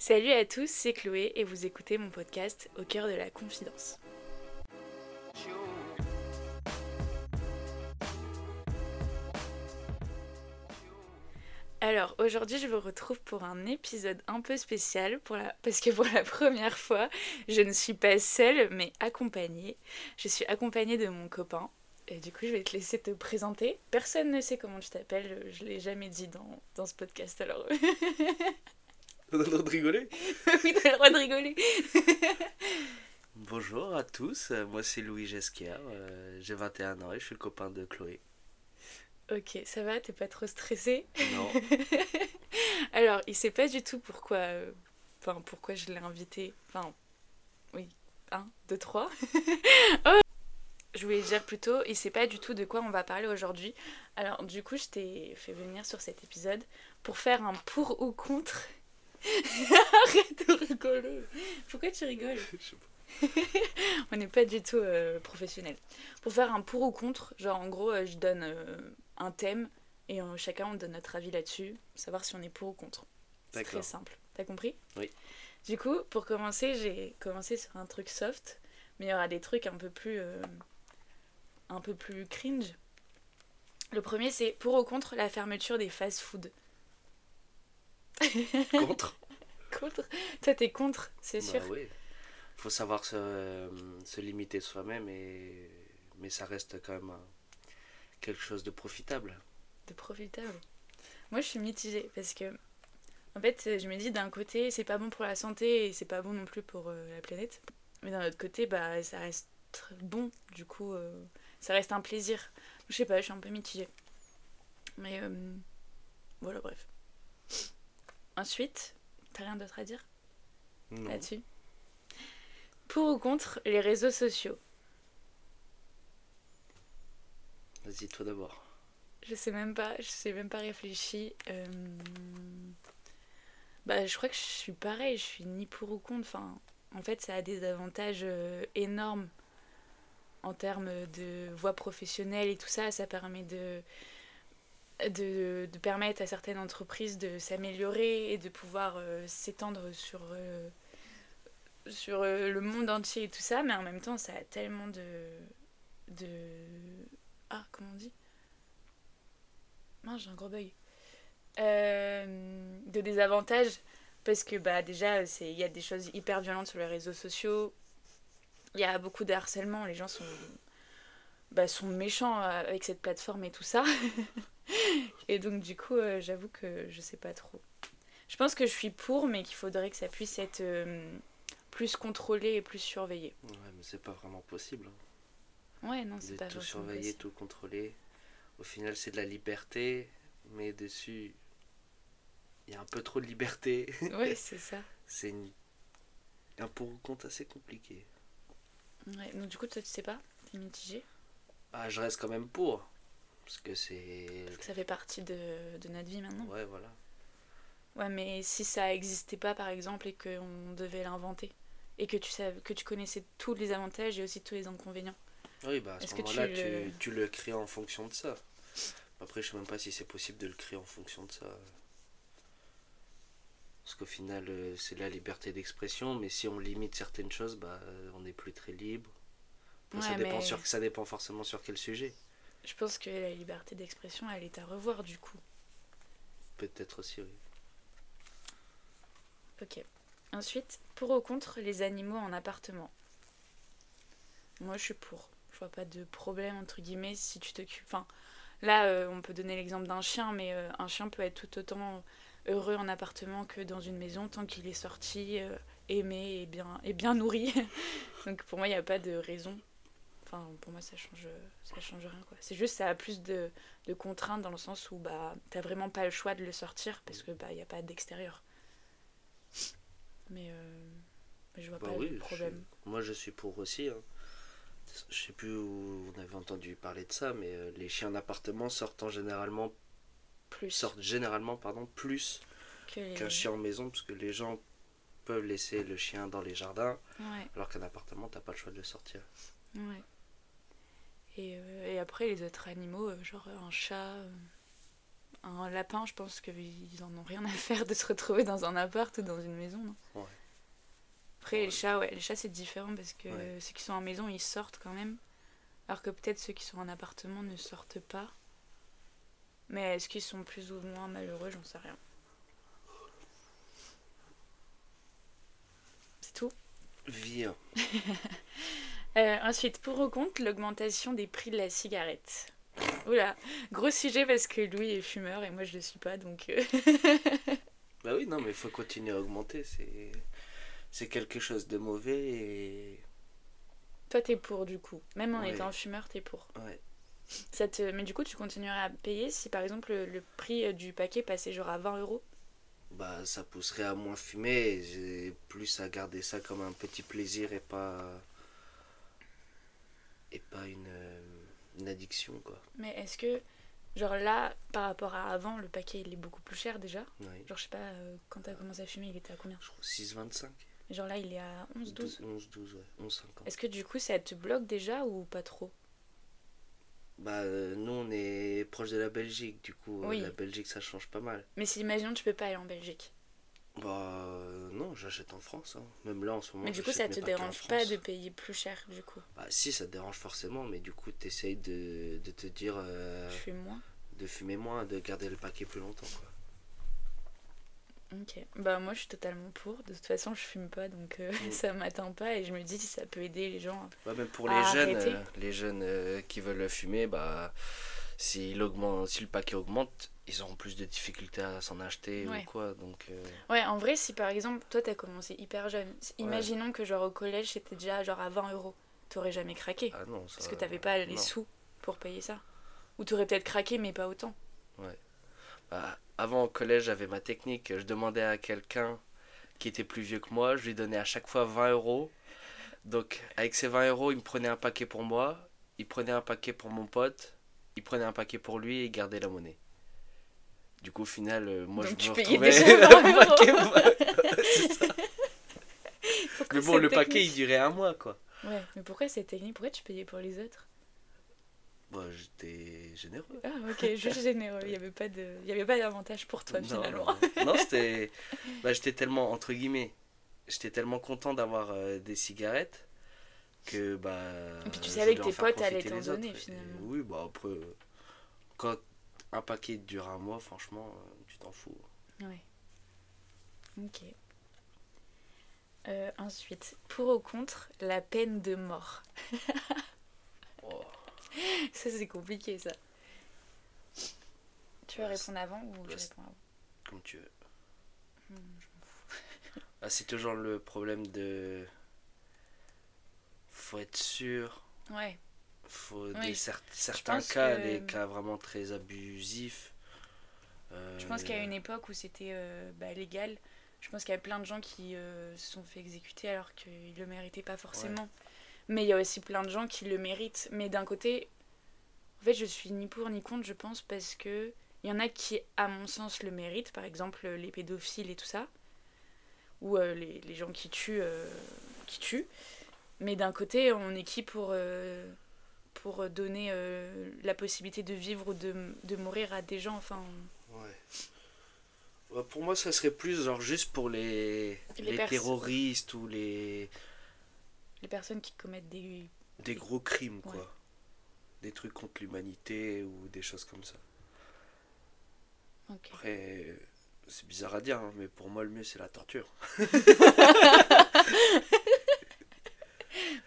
Salut à tous, c'est Chloé et vous écoutez mon podcast Au cœur de la confidence. Alors aujourd'hui je vous retrouve pour un épisode un peu spécial parce que pour la première fois je ne suis pas seule mais accompagnée. Je suis accompagnée de mon copain et du coup je vais te laisser te présenter. Personne ne sait comment tu t'appelles, je l'ai jamais dit dans ce podcast alors. A le droit de rigoler oui t'as le droit de rigoler. Bonjour à tous, moi c'est Louis Gesquier, euh, j'ai 21 ans et je suis le copain de Chloé. ok ça va, t'es pas trop stressé Non, Alors, il sait pas du tout pourquoi, euh, enfin, pourquoi je l'ai invité. Enfin, oui, un, deux, trois. Oh je voulais dire plutôt, il sait pas du tout de quoi on va parler aujourd'hui. Alors, du coup, je t'ai fait venir sur cet épisode pour faire un pour ou contre. Arrête de rigoler. Pourquoi tu rigoles je sais pas. On n'est pas du tout euh, professionnel. Pour faire un pour ou contre, genre en gros, euh, je donne euh, un thème et euh, chacun on donne notre avis là-dessus, savoir si on est pour ou contre. C'est très simple. T'as compris? Oui. Du coup, pour commencer, j'ai commencé sur un truc soft, mais il y aura des trucs un peu plus, un peu plus cringe. Le premier, c'est pour ou contre la fermeture des fast-food. Contre Contre Toi, t'es contre, c'est sûr. Bah oui. Faut savoir se, euh, se limiter soi-même, et... mais ça reste quand même un- quelque chose de profitable. de profitable. Moi, je suis mitigée parce que, en fait, je me dis d'un côté, c'est pas bon pour la santé et c'est pas bon non plus pour euh, la planète. Mais d'un autre côté, bah, ça reste bon. Du coup, euh, ça reste un plaisir. Je sais pas, je suis un peu mitigée. Mais euh, voilà, bref. Ensuite, t'as rien d'autre à dire là-dessus? Pour ou contre les réseaux sociaux? Vas-y, toi d'abord. Je sais même pas, je sais même pas réfléchi. Euh, Bah, je crois que je suis pareil, je suis ni pour ou contre. Enfin, en fait, ça a des avantages euh, énormes en termes de voie professionnelle et tout ça. Ça permet de, de, de permettre à certaines entreprises de s'améliorer et de pouvoir euh, s'étendre sur, euh, sur euh, le monde entier et tout ça. Mais en même temps, ça a tellement de. de... Ah, comment on dit? Mince, j'ai un gros bug. De désavantages parce que bah déjà il y a des choses hyper violentes sur les réseaux sociaux. Il y a beaucoup de harcèlement, les gens sont bah, sont méchants euh, avec cette plateforme et tout ça. et donc du coup, euh, j'avoue que je sais pas trop. Je pense que je suis pour mais qu'il faudrait que ça puisse être euh, plus contrôlé et plus surveillé. Ouais, mais c'est pas vraiment possible. hein, Ouais, non, c'est pas tout surveiller, possible. tout contrôler. Au final, c'est de la liberté, mais dessus, il y a un peu trop de liberté. Ouais, c'est ça. c'est une... un pour ou contre assez compliqué. Ouais, donc du coup, toi tu sais pas, t'es mitigé? Ah, je reste quand même pour. Parce que c'est. Parce que ça fait partie de, de notre vie maintenant. Ouais, voilà. Ouais, mais si ça existait pas, par exemple, et qu'on devait l'inventer, et que tu, savais, que tu connaissais tous les avantages et aussi tous les inconvénients. Oui, bah à ce moment-là, tu, le- tu le crées en fonction de ça. Après, je sais même pas si c'est possible de le créer en fonction de ça. Parce qu'au final, euh, c'est la liberté d'expression, mais si on limite certaines choses, bah, euh, on n'est plus très libre. Ça, dépend mais- sur, ça dépend forcément sur quel sujet. Je pense que la liberté d'expression, elle est à revoir du coup. Peut-être aussi, oui. Ok. Ensuite, pour ou contre les animaux en appartement? Moi, je suis pour. Je vois pas de problème, entre guillemets, si tu t'occupes. Enfin, là, euh, on peut donner l'exemple d'un chien, mais euh, un chien peut être tout autant heureux en appartement que dans une maison tant qu'il est sorti, euh, aimé et bien, et bien nourri. Donc, pour moi, il n'y a pas de raison. Enfin, pour moi, ça change, ça change rien, quoi. C'est juste, ça a plus de, de contraintes dans le sens où bah, t'as vraiment pas le choix de le sortir parce que bah, y a pas d'extérieur. Mais, euh, je vois Bah pas oui, le je- problème. moi je suis pour aussi. hein. Je sais plus où on avait entendu parler de ça, mais euh, les chiens d'appartement sortent en généralement, Plus sortent généralement pardon, plus qu'un chien en maison, parce que les gens peuvent laisser le chien dans les jardins, Ouais, alors qu'un appartement, t'as pas le choix de le sortir. ouais. Et, euh, et après, les autres animaux, euh, genre un chat, euh, Un lapin, je pense qu'ils en ont rien à faire de se retrouver dans un appart ou dans une maison. non? Ouais. Après, Ouais. les chats, ouais, les chats c'est différent parce que Ouais. ceux qui sont en maison ils sortent quand même. Alors que peut-être ceux qui sont en appartement ne sortent pas. Mais est-ce qu'ils sont plus ou moins malheureux J'en sais rien. C'est tout. Vire. Euh, ensuite, pour ou contre l'augmentation des prix de la cigarette? Oula, gros sujet parce que Louis est fumeur et moi je le suis pas donc. euh, Bah oui, non, mais il faut continuer à augmenter. C'est, c'est quelque chose de mauvais et. Toi t'es pour du coup. Même en Ouais. étant fumeur, t'es pour. Ouais. Ça te... Mais du coup, tu continuerais à payer si par exemple le, prix euh, du paquet passait genre à 20 euros? Bah, ça pousserait à moins fumer et plus à garder ça comme un petit plaisir et pas. Et pas une, euh, une addiction, quoi. Mais est-ce que, genre là, par rapport à avant, le paquet il est beaucoup plus cher déjà. Genre, je sais pas, euh, quand t'as commencé à fumer, il était à combien Je crois 6,25 Genre là, il est à 11, 12 11, 12, ouais. 11, 50. Est-ce que du coup, ça te bloque déjà ou pas trop? Bah, euh, nous, on est proche de la Belgique, du coup, euh, Oui. la Belgique, ça change pas mal. Mais si, imaginons, tu peux pas aller en Belgique. Bah, non, j'achète en France. hein. Même là, en ce moment, mais du coup, ça te dérange pas de payer plus cher du coup? Bah, si, ça te dérange forcément, mais du coup, t'essayes de, de te dire euh, Je fume moins? de fumer moins, de garder le paquet plus longtemps, quoi. Ok. Bah, moi, je suis totalement pour. De toute façon, je fume pas donc euh, Mm. ça m'atteint pas et je me dis si ça peut aider les gens. Ouais, même pour À les jeunes, euh, les jeunes euh, qui veulent fumer, bah, si, augmente, si le paquet augmente, ils auront plus de difficultés à s'en acheter Ouais. ou quoi. Donc, euh, Ouais, en vrai, si par exemple, toi, t'as commencé hyper jeune, imaginons que genre au collège, c'était déjà genre à 20 euros. T'aurais jamais craqué. ah non, ça, Parce que t'avais pas les non. sous pour payer ça. Ou t'aurais peut-être craqué, mais pas autant. Bah, avant au collège, j'avais ma technique. Je demandais à quelqu'un qui était plus vieux que moi, je lui donnais à chaque fois 20 euros. Donc, avec ces 20 euros, il me prenait un paquet pour moi, il prenait un paquet pour mon pote, il prenait un paquet pour lui et il gardait la monnaie. Du coup, au final, euh, moi, Donc je me payais retrouvais déjà 20 un euros. paquet, moi. C'est ça. Pourquoi Mais bon, le paquet, il durait un mois, quoi. Ouais, mais pourquoi cette technique? Pourquoi tu payais pour les autres? Bah, j'étais généreux. Ah, ok, juste généreux. Il n'y avait pas de- il y avait pas d'avantage pour toi Non, finalement. non, non, c'était. Bah, j'étais tellement, entre guillemets, j'étais tellement content d'avoir euh, des cigarettes que. Bah, Et puis tu savais que tes potes allaient t'en donner, Et finalement. oui, bah après, quand un paquet dure un mois, franchement, euh, tu t'en fous. Ouais. Ok. Euh, ensuite, pour ou contre la peine de mort? Oh, Ça, c'est compliqué, ça. Tu veux répondre avant ou je ouais, réponds avant? comme tu veux. Hmm, je- Ah, c'est toujours le problème de. Faut être sûr. Ouais, Faut Oui. des cer- certains cas, que- les cas vraiment très abusifs. je pense qu'il y a euh, une époque où c'était euh, bah, légal. Je pense qu'il y a plein de gens qui euh, se sont fait exécuter alors qu'ils le méritaient pas forcément. Mais il y a aussi plein de gens qui le méritent. Mais d'un côté, en fait, je suis ni pour ni contre, je pense, parce que il y en a qui, à mon sens, le méritent. Par exemple, les pédophiles et tout ça. Ou euh, les, les gens qui tuent, euh, qui tuent. Mais d'un côté, on est qui pour, euh, pour donner euh, la possibilité de vivre ou de, de mourir à des gens Enfin, Ouais. Ouais, Pour moi, ça serait plus genre juste pour les, Les terroristes ou les les personnes qui commettent des. des gros crimes, quoi. Ouais. Des trucs contre l'humanité ou des choses comme ça. Après, euh, c'est bizarre à dire, hein, mais pour moi, le mieux, c'est la torture.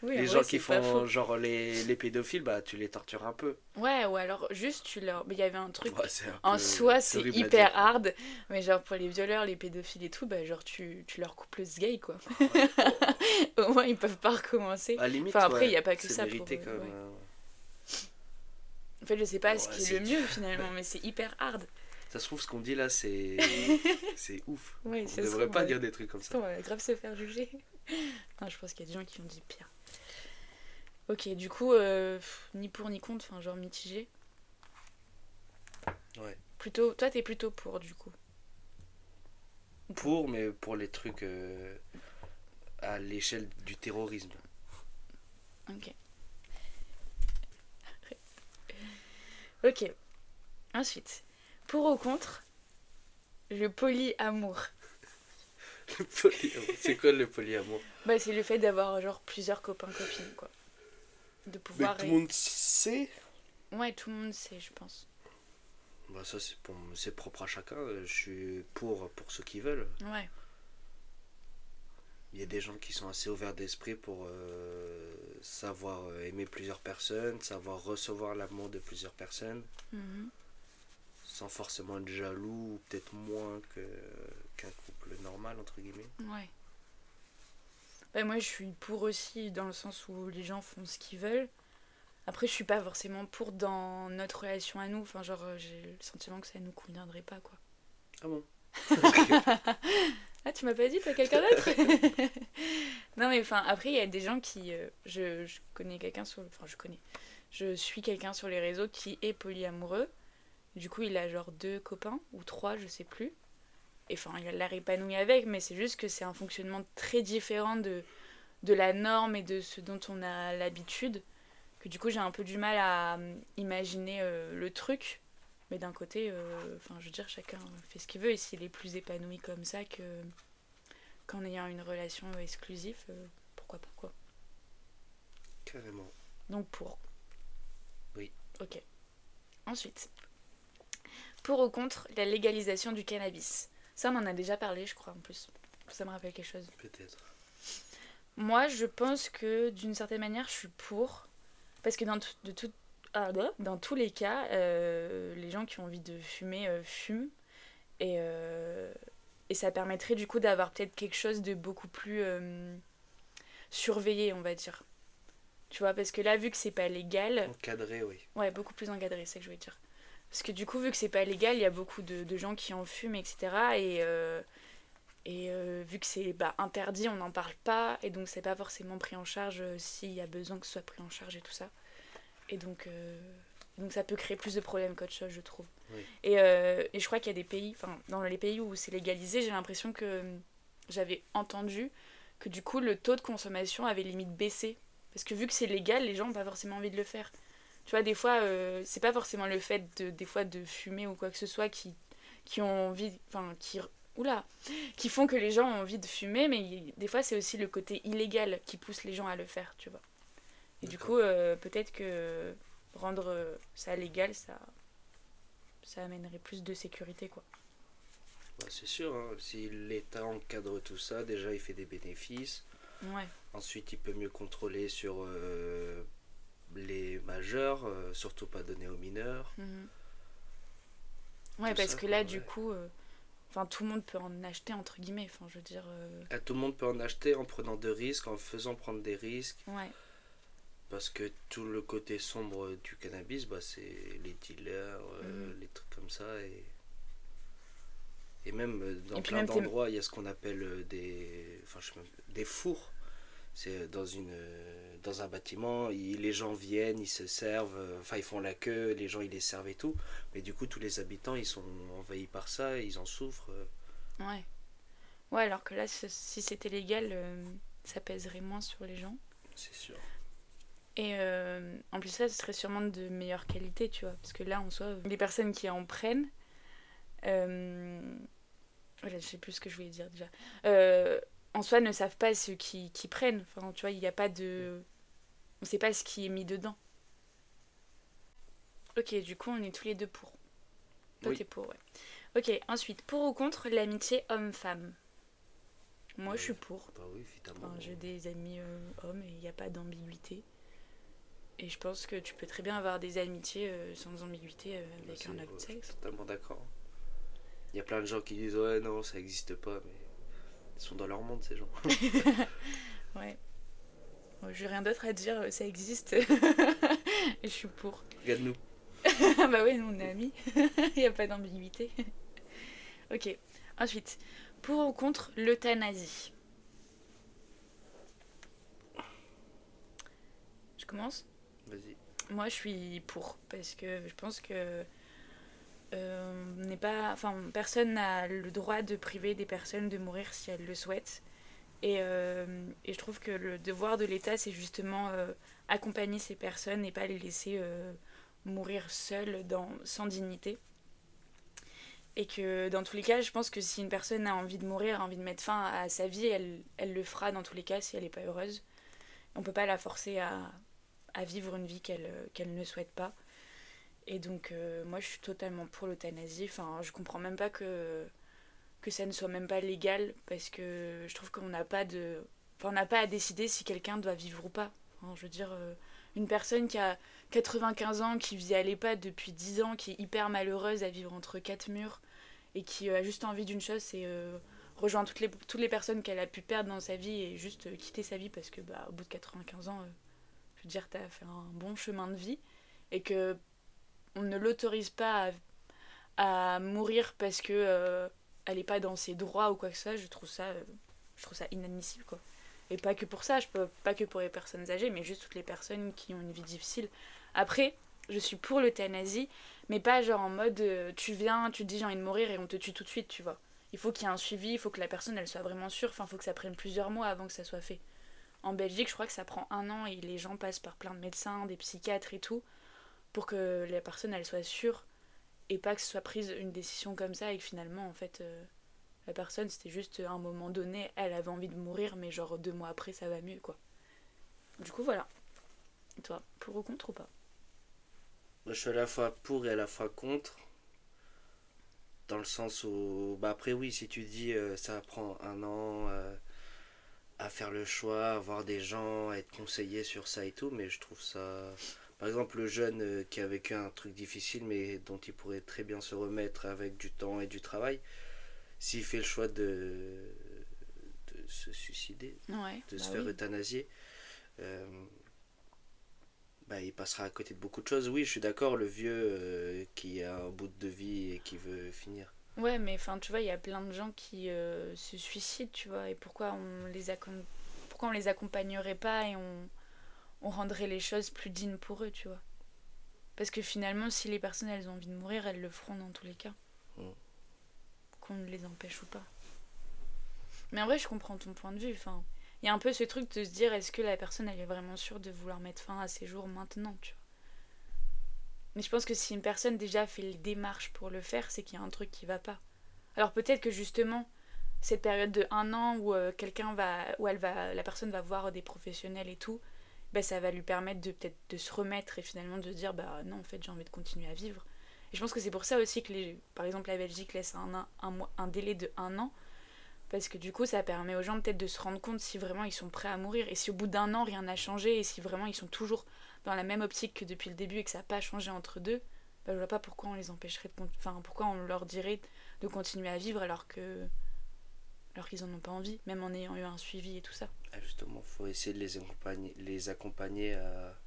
Oui, les gens qui font genre les, les pédophiles, bah tu les tortures un peu. Ouais, ou alors juste tu leur. Mais il y avait un truc. Ouais, c'est un En soi, c'est hyper hard, mais genre pour les violeurs, les pédophiles et tout, bah genre tu, tu leur coupes le sgay quoi. Au moins ils peuvent pas recommencer. À la limite, Enfin, après, ouais, y a pas que ça pour, mérité euh, quand même. hein. En fait, je sais pas ce qui est le mieux finalement, mais c'est hyper hard. Ça se trouve, ce qu'on dit là, c'est c'est ouf. Ouais, On se devrait pas dire des trucs comme ça. On va grave se faire juger. non, je pense qu'il y a des gens qui ont dit pire. Ok, du coup, euh, pff, ni pour ni contre, enfin genre mitigé. Ouais. Plutôt, toi t'es plutôt pour du coup. Pour, mais pour les trucs euh, à l'échelle du terrorisme. Ok. Ok. Ensuite, Pour ou contre le polyamour? Le polyamour. C'est quoi le polyamour? Bah, c'est le fait d'avoir genre plusieurs copains-copines, quoi. De Mais pouvoir. tout le monde sait Ouais, tout le monde sait, je pense. Bah ça c'est pour c'est propre à chacun, euh, je suis pour pour ceux qui veulent. Ouais. Il y a des gens qui sont assez ouverts d'esprit pour euh, savoir euh, aimer plusieurs personnes, savoir recevoir l'amour de plusieurs personnes, Mhm. sans forcément être jaloux, ou peut-être moins que qu'un couple normal entre guillemets. Ouais. Bah, moi, je suis pour aussi, dans le sens où les gens font ce qu'ils veulent. Après, je suis pas forcément pour dans notre relation à nous. Enfin, genre, j'ai le sentiment que ça nous conviendrait pas, quoi. Ah bon? Ah, tu m'as pas dit, t'as quelqu'un d'autre? Non, mais enfin, après, il y a des gens qui. euh, je, je connais quelqu'un sur. Enfin, je connais. Je suis quelqu'un sur les réseaux qui est polyamoureux. Du coup, il a genre deux copains, ou trois, je sais plus. Et enfin, il a l'air épanoui avec, mais c'est juste que c'est un fonctionnement très différent de, de la norme et de ce dont on a l'habitude. Que du coup, j'ai un peu du mal à euh, imaginer euh, le truc. Mais d'un côté, euh, enfin, je veux dire, chacun fait ce qu'il veut. Et s'il est plus épanoui comme ça que qu'en ayant une relation exclusive, euh, pourquoi pas, quoi. Carrément. Donc pour. Oui. Ok. Ensuite, pour ou contre la légalisation du cannabis? Ça, on en a déjà parlé, je crois, en plus. Ça me rappelle quelque chose. Peut-être. Moi, je pense que d'une certaine manière, je suis pour. Parce que dans, tout- de tout- ah, dans tous les cas, euh, les gens qui ont envie de fumer euh, fument. Et, euh, et ça permettrait du coup d'avoir peut-être quelque chose de beaucoup plus surveillé, on va dire. Tu vois, parce que là, vu que c'est pas légal, Encadré, oui. Ouais, beaucoup plus encadré, c'est ce que je voulais dire. Parce que du coup, vu que c'est pas légal, il y a beaucoup de, de gens qui en fument, etc. Et, euh, et euh, vu que c'est bah, interdit, on n'en parle pas. Et donc, c'est pas forcément pris en charge euh, s'il y a besoin que ce soit pris en charge et tout ça. Et donc, euh, donc ça peut créer plus de problèmes qu'autre chose, je trouve. Oui. Et, euh, et je crois qu'il y a des pays, enfin, dans les pays où c'est légalisé, j'ai l'impression que euh, j'avais entendu que du coup, le taux de consommation avait limite baissé. Parce que vu que c'est légal, les gens n'ont pas forcément envie de le faire. Tu vois, des fois, euh, c'est pas forcément le fait de, des fois de fumer ou quoi que ce soit qui, qui ont envie, enfin, qui, oula, qui font que les gens ont envie de fumer, mais des fois, c'est aussi le côté illégal qui pousse les gens à le faire, tu vois. Et du coup, euh, peut-être que rendre euh, ça légal, ça, ça amènerait plus de sécurité, quoi. Bah, c'est sûr, hein. si l'État encadre tout ça, déjà il fait des bénéfices. Ouais, Ensuite, il peut mieux contrôler sur euh, les majeurs, euh, surtout pas donner aux mineurs. mhm. Ouais, Tout parce ça, que là, ouais. du coup, euh, enfin, tout le monde peut en acheter, entre guillemets, enfin, je veux dire, euh, Ah, tout le monde peut en acheter en prenant de risques, en faisant prendre des risques. ouais. Parce que tout le côté sombre du cannabis, bah, c'est les dealers, Mhm. les trucs comme ça. Et, et même dans Et plein d'endroits, il y a ce qu'on appelle des, enfin, je sais même- des fours. C'est dans, une, dans un bâtiment, il- les gens viennent, ils se servent, euh, enfin ils font la queue, les gens ils les servent et tout. Mais du coup, tous les habitants ils sont envahis par ça, ils en souffrent. euh. Ouais. Ouais, alors que là, si si c'était légal, euh, ça pèserait moins sur les gens. C'est sûr. Et euh, en plus, ça, ce serait sûrement de meilleure qualité, tu vois. Parce que là, en soi, les personnes qui en prennent. Euh... Voilà, je sais plus ce que je voulais dire déjà. Euh, en soi, ne savent pas ce qui, qui prennent. Enfin, tu vois, il n'y a pas de. On sait pas ce qui est mis dedans. Ok, du coup, on est tous les deux pour. Toi, Oui. t'es pour, ouais. Ok, ensuite, pour ou contre l'amitié homme-femme? Moi, je suis pour. Bah oui. Enfin, j'ai des amis euh, hommes et il n'y a pas d'ambiguïté. Et je pense que tu peux très bien avoir des amitiés euh, sans ambiguïté euh, Bah, avec c'est- un autre je suis sexe. totalement d'accord. Il y a plein de gens qui disent ouais non ça existe pas mais ils sont dans leur monde ces gens. Ouais. J'ai rien d'autre à dire, euh, ça existe. et je suis pour. Regarde-nous. bah ouais, nous, on est amis. Il n'y a pas d'ambiguïté. ok. Ensuite, pour ou contre l'euthanasie? Je commence? Vas-y. Moi, je suis pour parce que je pense que n'est pas, enfin, personne n'a le droit de priver des personnes de mourir si elles le souhaitent. Et, euh, et je trouve que le devoir de l'État, c'est justement euh, accompagner ces personnes et pas les laisser euh, mourir seules dans, sans dignité. Et que dans tous les cas, je pense que si une personne a envie de mourir, a envie de mettre fin à sa vie, elle, elle le fera dans tous les cas si elle n'est pas heureuse. On peut pas la forcer à, à vivre une vie qu'elle ne souhaite pas. Et donc, euh, moi, je suis totalement pour l'euthanasie. Enfin, je comprends même pas que, que ça ne soit même pas légal, parce que je trouve qu'on n'a pas de. Enfin, on n'a pas à décider si quelqu'un doit vivre ou pas. je veux dire, euh, une personne qui a 95 ans, qui vit à l'EHPAD depuis 10 ans, qui est hyper malheureuse à vivre entre quatre murs, et qui a juste envie d'une chose, c'est euh, rejoindre toutes les, toutes les personnes qu'elle a pu perdre dans sa vie et juste quitter sa vie, parce que, bah, au bout de 95 ans, je veux dire, t'as fait un bon chemin de vie, et que on ne l'autorise pas à, mourir parce que euh, elle n'est pas dans ses droits ou quoi que ce soit, je trouve ça, euh, je trouve ça inadmissible quoi. Et pas que pour ça, je peux pas que pour les personnes âgées, mais juste toutes les personnes qui ont une vie difficile. Après, je suis pour l'euthanasie, mais pas genre en mode euh, tu viens, tu te dis j'ai envie de mourir et on te tue tout de suite, tu vois. Il faut qu'il y ait un suivi, il faut que la personne elle soit vraiment sûre, enfin il faut que ça prenne plusieurs mois avant que ça soit fait. En Belgique, je crois que ça prend un an et les gens passent par plein de médecins, des psychiatres et tout pour que la personne elle soit sûre et pas que ce soit prise une décision comme ça et que finalement en fait euh, la personne c'était juste à un moment donné elle avait envie de mourir mais genre deux mois après ça va mieux quoi. Du coup voilà. Toi pour ou contre ou pas? Je suis à la fois pour et à la fois contre. Dans le sens où bah après oui si tu dis euh, ça prend un an euh, à faire le choix avoir des gens à être conseillé sur ça et tout mais je trouve ça par exemple, le jeune euh, qui a vécu un truc difficile, mais dont il pourrait très bien se remettre avec du temps et du travail, s'il fait le choix de, de se suicider, de bah se faire euthanasier, euh, bah, il passera à côté de beaucoup de choses. Oui, je suis d'accord, le vieux euh, qui a un bout de vie et qui veut finir. Ouais, mais enfin, tu vois, il y a plein de gens qui se suicident, tu vois, et pourquoi on les, pourquoi on les accompagnerait pas et on on rendrait les choses plus dignes pour eux, tu vois. Parce que finalement, si les personnes elles ont envie de mourir, elles le feront dans tous les cas. Mm. Qu'on ne les empêche ou pas. Mais en vrai, je comprends ton point de vue. Enfin, il y a un peu ce truc de se dire est-ce que la personne elle est vraiment sûre de vouloir mettre fin à ses jours maintenant, tu vois. Mais je pense que si une personne déjà fait les démarches pour le faire, c'est qu'il y a un truc qui va pas. Alors peut-être que justement, cette période de un an où euh, quelqu'un va, où elle va, la personne va voir des professionnels et tout, bah, ça va lui permettre de peut-être de se remettre et finalement de dire bah non en fait j'ai envie de continuer à vivre. Et je pense que c'est pour ça aussi que les, par exemple la Belgique laisse un, un, un délai de un an parce que du coup ça permet aux gens peut-être de se rendre compte si vraiment ils sont prêts à mourir et si au bout d'un an rien n'a changé et si vraiment ils sont toujours dans la même optique que depuis le début et que ça n'a pas changé entre deux, bah, je vois pas pourquoi on les empêcherait de enfin pourquoi on leur dirait de continuer à vivre alors que alors qu'ils en ont pas envie, même en ayant eu un suivi et tout ça. Ah, justement, faut essayer de les accompagner, les accompagner à,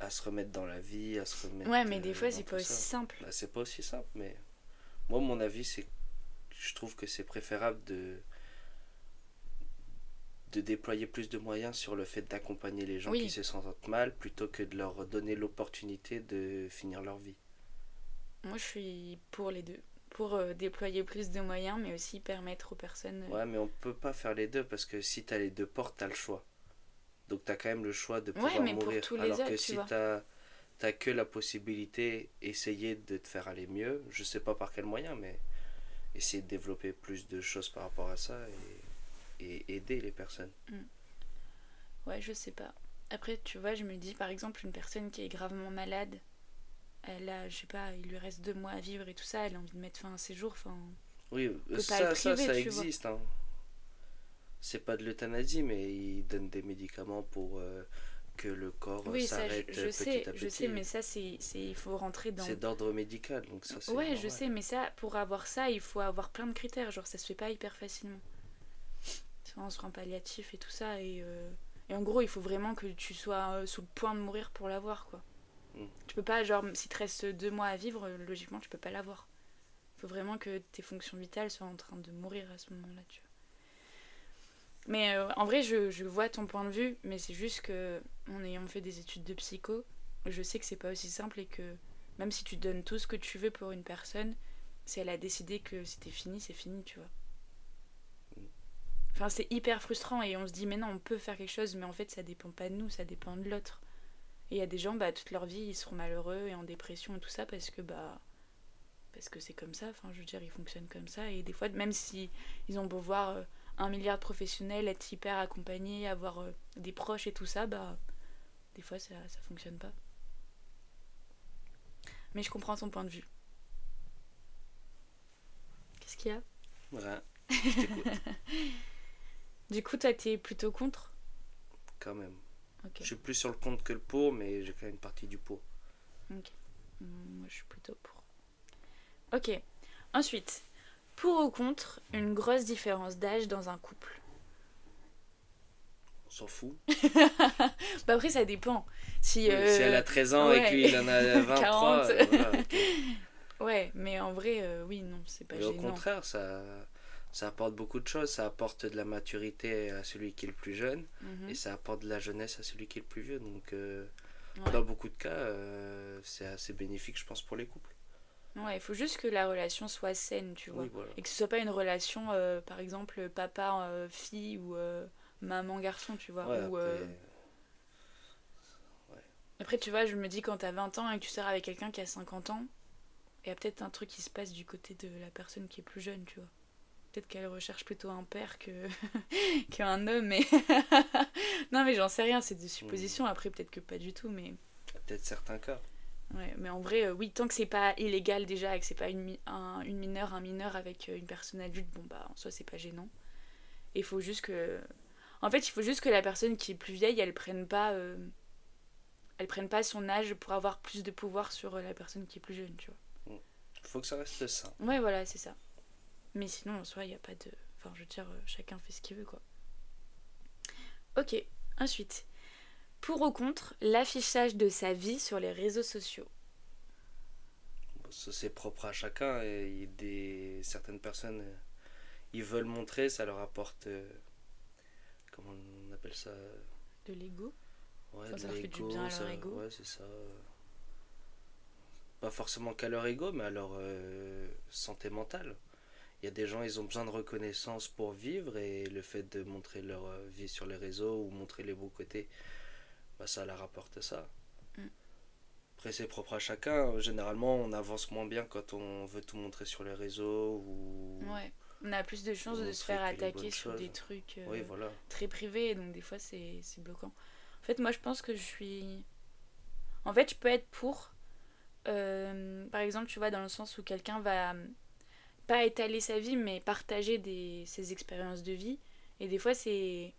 à se remettre dans la vie, à se remettre. Ouais, mais des fois, c'est pas aussi simple. Bah, c'est pas aussi simple, mais moi, mon avis, c'est je trouve que c'est préférable de de déployer plus de moyens sur le fait d'accompagner les gens qui se sentent mal plutôt que de leur donner l'opportunité de finir leur vie. Moi, je suis pour les deux pour euh, déployer plus de moyens, mais aussi permettre aux personnes. Euh, ouais, mais on peut pas faire les deux parce que si tu as les deux portes, tu as le choix. Donc tu as quand même le choix de pouvoir mourir. Pour Alors que si tu as, que la possibilité, essayer de te faire aller mieux, je sais pas par quel moyen, mais essayer de développer plus de choses par rapport à ça et, et aider les personnes. Mm. Ouais, je sais pas. Après, tu vois, je me dis par exemple une personne qui est gravement malade elle a, je sais pas, il lui reste deux mois à vivre et tout ça, elle a envie de mettre fin à ses jours. Enfin, oui, ça, ça, ça existe. Hein. C'est pas de l'euthanasie, mais ils donnent des médicaments pour euh, que le corps oui, s'arrête je, petit sais, à petit. Je sais, mais ça, c'est, il faut rentrer dans. C'est d'ordre médical, donc ça, c'est. Ouais, je sais, mais ça, pour avoir ça, il faut avoir plein de critères. Genre, ça se fait pas hyper facilement. On se rend palliatif et tout ça, et, euh, et en gros, il faut vraiment que tu sois euh, sous le point de mourir pour l'avoir, quoi. Tu peux pas, genre, si te reste deux mois à vivre, logiquement, tu peux pas l'avoir. Il faut vraiment que tes fonctions vitales soient en train de mourir à ce moment-là, tu vois. Mais euh, en vrai, je, je, vois ton point de vue, mais c'est juste que, en ayant fait des études de psycho, je sais que c'est pas aussi simple et que même si tu donnes tout ce que tu veux pour une personne, si elle a décidé que c'était fini, c'est fini, tu vois. Enfin, c'est hyper frustrant et on se dit, mais non, on peut faire quelque chose, mais en fait, ça dépend pas de nous, ça dépend de l'autre. Et il y a des gens, bah, toute leur vie, ils seront malheureux et en dépression et tout ça parce que, bah, parce que c'est comme ça, enfin je veux dire, ils fonctionnent comme ça, et des fois, même si ils ont beau voir euh, un milliard de professionnels, être hyper accompagnés, avoir euh, des proches et tout ça, bah des fois ça, ça fonctionne pas. Mais je comprends ton point de vue. Qu'est-ce qu'il y a? Je t'écoute, Du coup, toi, t'es plutôt contre? Quand même. Je suis plus sur le contre que le pour, mais j'ai quand même une partie du pour. Ok. Mm, Moi, je suis plutôt pour. Ok. Ensuite, pour ou contre une grosse différence d'âge dans un couple? On s'en fout. Bah après, ça dépend. Si, euh, elle a 13 ans et ouais. que lui il en a 23, 40. euh, voilà, ok. Ouais, mais en vrai, euh, oui, non, c'est pas Mais au contraire, ça, ça apporte beaucoup de choses. Ça apporte de la maturité à celui qui est le plus jeune Mhm. et ça apporte de la jeunesse à celui qui est le plus vieux. Donc, euh, Ouais. dans beaucoup de cas, euh, c'est assez bénéfique, je pense, pour les couples. Ouais, il faut juste que la relation soit saine, tu vois. Oui, voilà. Et que ce soit pas une relation, euh, par exemple, papa-fille ou maman-garçon, tu vois. Ouais, ou, après, Après, tu vois, je me dis quand t'as 20 ans et que tu sors avec quelqu'un qui a 50 ans, il y a peut-être un truc qui se passe du côté de la personne qui est plus jeune, tu vois. Peut-être qu'elle recherche plutôt un père que qu'un homme, mais... non, mais j'en sais rien, c'est des suppositions. Après, peut-être que pas du tout, mais... a peut-être certains cas. Ouais, mais en vrai, euh, oui, tant que c'est pas illégal déjà et que c'est pas une, mi- un- une mineure, un mineur avec euh, une personne adulte, bon bah en soi c'est pas gênant. Il faut juste que. En fait, il faut juste que la personne qui est plus vieille, elle prenne pas. euh, Elle prenne pas son âge pour avoir plus de pouvoir sur la personne qui est plus jeune, tu vois. Il faut que ça reste ça. Ouais, voilà, c'est ça. Mais sinon, en soi, il n'y a pas de. Enfin, je veux dire, euh, chacun fait ce qu'il veut, quoi. Ok, ensuite. Pour ou contre l'affichage de sa vie sur les réseaux sociaux? Ça, c'est propre à chacun et des certaines personnes euh, ils veulent montrer ça leur apporte euh, comment on appelle ça? De l'ego ouais, Enfin, de ça leur fait du bien à leur ça- ego. ouais c'est ça pas forcément qu'à leur ego mais à leur euh, santé mentale il y a des gens ils ont besoin de reconnaissance pour vivre et le fait de montrer leur euh, vie sur les réseaux ou montrer les beaux côtés bah, ça leur apporte ça Mm. après c'est propre à chacun généralement on avance moins bien quand on veut tout montrer sur les réseaux ou Ouais. On a plus de chances de se faire attaquer sur choses. des trucs euh, oui voilà très privés, et donc des fois c'est bloquant. En fait, moi je pense que je suis. En fait, je peux être pour. euh, par exemple, tu vois, dans le sens où quelqu'un va pas étaler sa vie, mais partager des, ses expériences de vie. Et des fois, c'est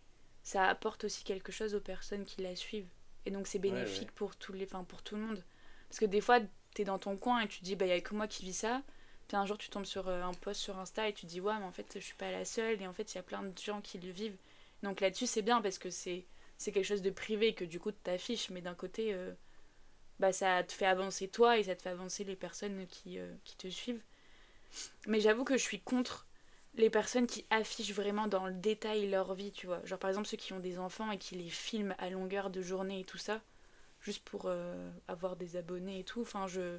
ça apporte aussi quelque chose aux personnes qui la suivent. Et donc c'est bénéfique ouais. pour, tous les, pour tout le monde. Parce que des fois, t'es dans ton coin et tu te dis, bah, il y a que moi qui vis ça. Puis un jour, tu tombes sur euh, un post sur Insta et tu te dis, ouais, mais en fait, je suis pas la seule. Et en fait, il y a plein de gens qui le vivent. Donc là-dessus, c'est bien parce que c'est c'est quelque chose de privé que du coup, tu t'affiches. Mais d'un côté, euh, bah, ça te fait avancer toi et ça te fait avancer les personnes qui, euh, qui te suivent. Mais j'avoue que je suis contre les personnes qui affichent vraiment dans le détail leur vie, tu vois. Genre par exemple ceux qui ont des enfants et qui les filment à longueur de journée et tout ça, juste pour euh, avoir des abonnés et tout. Enfin, je,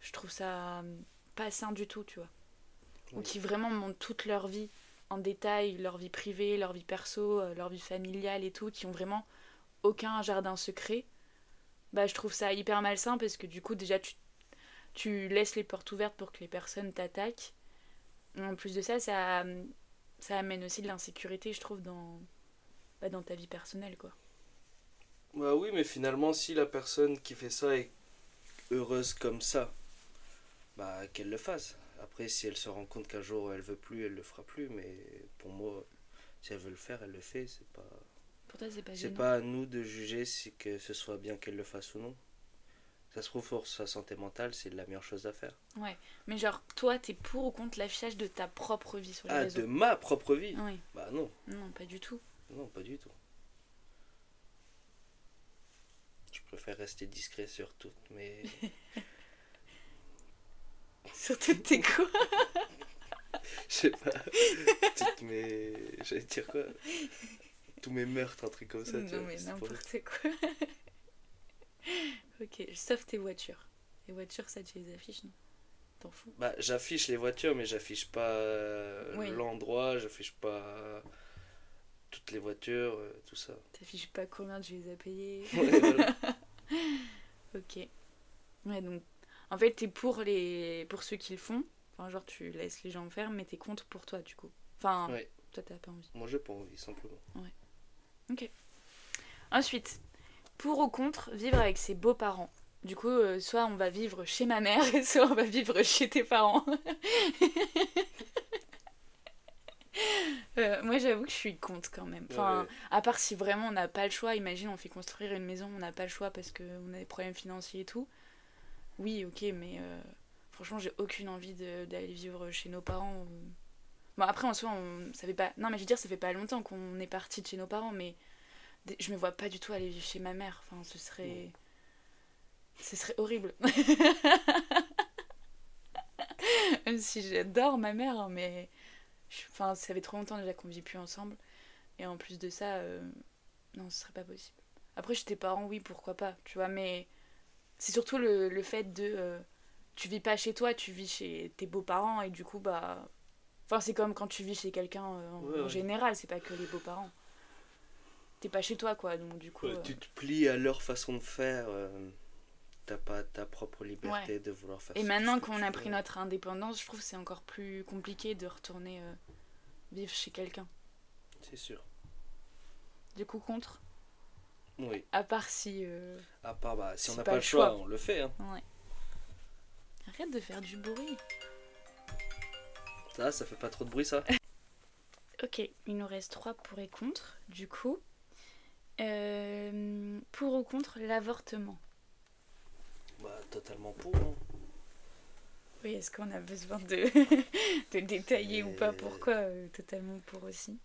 je trouve ça euh, pas sain du tout, tu vois. Ou qui vraiment montrent toute leur vie en détail, leur vie privée, leur vie perso, euh, leur vie familiale et tout, qui ont vraiment aucun jardin secret. Bah, je trouve ça hyper malsain parce que du coup, déjà, tu, tu laisses les portes ouvertes pour que les personnes t'attaquent. En plus de ça, ça, ça amène aussi de l'insécurité, je trouve, dans, bah, dans ta vie personnelle, quoi. Bah oui, mais finalement, si la personne qui fait ça est heureuse comme ça, bah qu'elle le fasse. Après, si elle se rend compte qu'un jour elle veut plus, elle le fera plus. Mais pour moi, si elle veut le faire, elle le fait. C'est pas, Pour toi, c'est pas c'est pas à nous de juger si que ce soit bien qu'elle le fasse ou non. Ça se trouve pour sa santé mentale, c'est la meilleure chose à faire. Ouais. Mais genre, toi, t'es pour ou contre l'affichage de ta propre vie sur les Ah, réseaux de ma propre vie? Oui. Bah non, Non, pas du tout. non, pas du tout. Je préfère rester discret sur toutes mes. Surtout tes quoi? Je sais pas. Toutes mes. J'allais dire quoi? Tous mes meurtres, un truc comme ça. tu Non, vois, mais n'importe quoi. ok, sauf tes voitures. Les voitures, ça, tu les affiches, non? T'en fous? Bah, j'affiche les voitures, mais j'affiche pas euh, Oui. l'endroit, j'affiche pas toutes les voitures, euh, tout ça. T'affiches pas combien tu les as Ouais, voilà. Ok. Ouais, donc, En fait, t'es pour, les... pour ceux qui le font. Enfin, genre, tu laisses les gens faire, mais t'es contre pour toi, du coup. Enfin, Ouais. toi, t'as pas envie. Moi, j'ai pas envie, simplement. Ensuite, pour ou contre vivre avec ses beaux-parents. Du coup, euh, soit on va vivre chez ma mère, soit on va vivre chez tes parents. Euh, moi, j'avoue que je suis contre quand même. Enfin, Ouais. à part si vraiment on n'a pas le choix, imagine on fait construire une maison, on n'a pas le choix parce qu'on a des problèmes financiers et tout. Oui, ok, mais euh, franchement, j'ai aucune envie d'aller vivre chez nos parents. Bon, après, en soi, on, ça fait pas. Non, mais je veux dire, ça fait pas longtemps qu'on est parti de chez nos parents, mais je me vois pas du tout aller vivre chez ma mère. Enfin, ce serait. Ce serait horrible. Même si j'adore ma mère, hein, mais. Enfin, ça fait trop longtemps déjà qu'on vit plus ensemble. Et en plus de ça, euh, non, ce serait pas possible. Après, chez tes parents, oui, pourquoi pas, tu vois, mais c'est surtout le, le fait de. euh, tu vis pas chez toi, tu vis chez tes beaux-parents, et du coup, bah. Enfin, c'est comme quand tu vis chez quelqu'un euh, en, Ouais, en ouais. général, c'est pas que les beaux-parents. T'es pas chez toi, quoi, donc du coup. Ouais, euh, Tu te plies à leur façon de faire. euh, T'as pas ta propre liberté de vouloir faire Et maintenant qu'on a pris notre indépendance, je trouve que c'est encore plus compliqué de retourner euh, vivre chez quelqu'un. C'est sûr. Du coup, contre. Oui. À part si. euh, À part, bah, si on n'a pas pas, le choix, choix. on le fait. Hein. Ouais. Arrête de faire du bruit. Ça, ça fait pas trop de bruit, ça? Ok, il nous reste trois pour et contre. Du coup, Euh, pour ou contre l'avortement Bah, totalement pour. hein. Oui, est-ce qu'on a besoin de, de détailler ou pas pourquoi euh, Totalement pour aussi?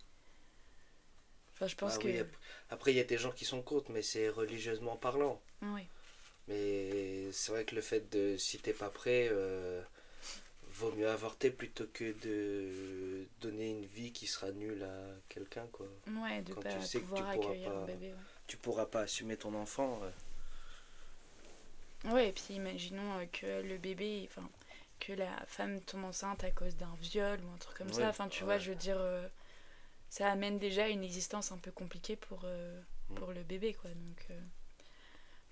Enfin, je pense Ah que. oui, ap- après, il y a des gens qui sont contre, mais c'est religieusement parlant. Ouais. Mais c'est vrai que le fait de, si t'es pas prêt, euh, vaut mieux avorter plutôt que de donner une vie qui sera nulle à quelqu'un, quoi. Ouais, de Quand pas tu sais que pouvoir tu pourras accueillir un pas- bébé. ouais. Tu pourras pas assumer ton enfant. ouais. Ouais, et puis imaginons euh, que le bébé, enfin, que la femme tombe enceinte à cause d'un viol ou un truc comme ça. Enfin, tu vois, je veux dire, euh, ça amène déjà une existence un peu compliquée pour, euh, Mm. pour le bébé, quoi. Donc,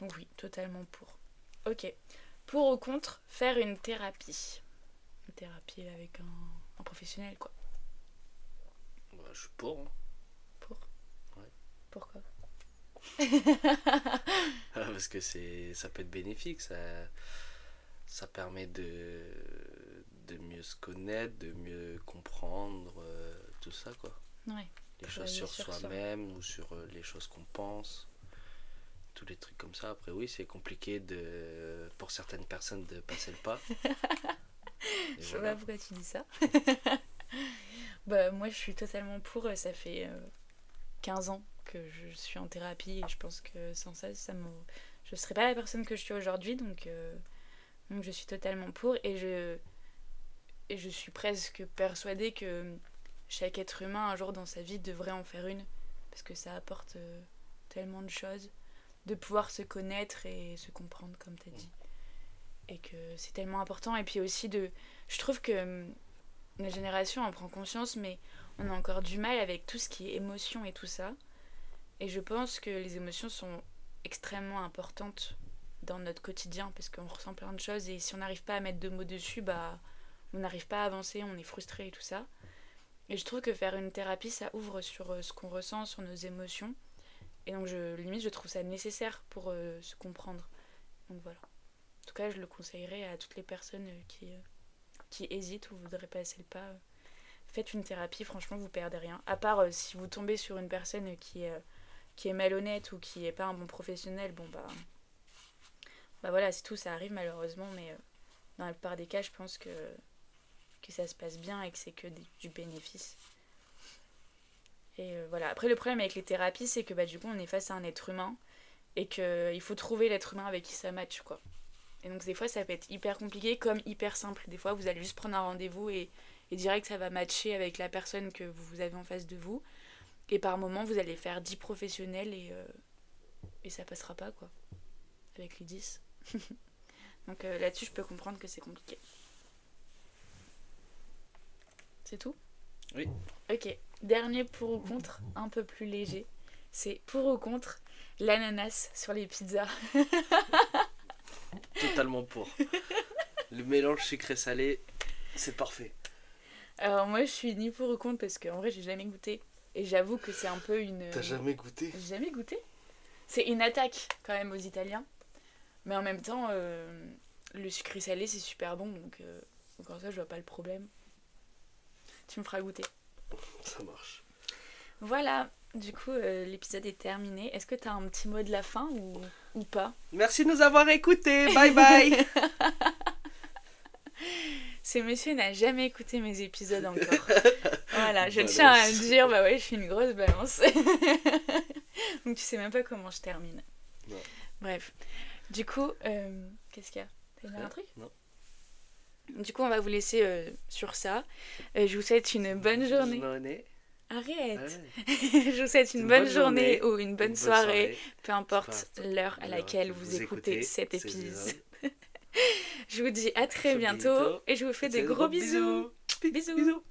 donc oui, totalement pour. Ok. Pour ou contre, faire une thérapie. Une thérapie avec un, un professionnel, quoi. Bah, je suis pour. hein. Pour. Ouais. Pourquoi? Ah, Parce que c'est, ça peut être bénéfique, ça, ça permet de, de mieux se connaître, de mieux comprendre euh, tout ça, quoi. Ouais. Les choses sur, sur soi. soi-même ou sur euh, les choses qu'on pense, tous les trucs comme ça. Après, oui, c'est compliqué de, pour certaines personnes de passer le pas. Je sais voilà. pas pourquoi tu dis ça. bah, moi, je suis totalement pour. Ça fait euh, 15 ans que je suis en thérapie et je pense que sans ça, ça me... je serais pas la personne que je suis aujourd'hui. Donc, euh, donc, je suis totalement pour. Et je, et je suis presque persuadée que chaque être humain, un jour dans sa vie, devrait en faire une. Parce que ça apporte euh, tellement de choses. De pouvoir se connaître et se comprendre, comme tu as dit. Et que c'est tellement important. Et puis aussi de je trouve que hum, la génération en prend conscience, mais on a encore du mal avec tout ce qui est émotion et tout ça. Et je pense que les émotions sont extrêmement importantes dans notre quotidien parce qu'on ressent plein de choses et si on n'arrive pas à mettre de mots dessus, bah on n'arrive pas à avancer, on est frustré et tout ça. Et je trouve que faire une thérapie, ça ouvre sur euh, ce qu'on ressent, sur nos émotions. Et donc, je, limite, je trouve ça nécessaire pour euh, se comprendre. Donc voilà. Tout cas, je le conseillerais à toutes les personnes euh, qui, euh, qui hésitent ou voudraient passer le pas. euh, Faites une thérapie, franchement, vous perdez rien. À part si vous tombez sur une personne qui est, malhonnête ou qui n'est pas un bon professionnel, bon bah. Bah voilà, c'est tout, ça arrive malheureusement, mais dans la plupart des cas, je pense que, que ça se passe bien et que c'est que du bénéfice. Et voilà. Après, le problème avec les thérapies, c'est que bah, du coup, on est face à un être humain et qu'il faut trouver l'être humain avec qui ça match, quoi. Et donc, des fois, ça peut être hyper compliqué comme hyper simple. Des fois, vous allez juste prendre un rendez-vous et, et direct, ça va matcher avec la personne que vous avez en face de vous. Et par moment, vous allez faire 10 professionnels et, euh, et ça passera pas, quoi. Avec les 10. donc euh, là-dessus, je peux comprendre que c'est compliqué. C'est tout? Oui. Ok. Dernier pour ou contre, un peu plus léger. C'est pour ou contre l'ananas sur les pizzas. Totalement pour. Le mélange sucré-salé, c'est parfait. Alors moi, je suis ni pour ou contre parce qu'en vrai, j'ai jamais goûté. Et j'avoue que c'est un peu une... T'as jamais goûté? J'ai jamais goûté. C'est une attaque quand même aux Italiens. Mais en même temps, euh, le sucré salé, c'est super bon. Donc, euh, donc en ça, je vois pas le problème. Tu me feras goûter. Ça marche. Voilà, du coup, euh, l'épisode est terminé. Est-ce que tu as un petit mot de la fin ou, ou pas? Merci de nous avoir écoutés. Bye bye. Ce monsieur n'a jamais écouté mes épisodes encore. voilà, je Balance. tiens à le dire. Bah ouais, je suis une grosse balance. Donc tu sais même pas comment je termine. Non. Bref. Du coup, euh, qu'est-ce qu'il y a? T'as dit un truc? Non. Du coup, on va vous laisser euh, sur ça. Je vous souhaite une bonne journée. Journée. Arrête Ouais. Je vous souhaite une, Une bonne, bonne journée, journée ou une bonne, soirée, peu importe l'heure à laquelle que vous, vous écoutez, cet épisode. je vous dis à très bientôt, bientôt. et je vous fais des gros bisous. bisous. Bisous. bisous.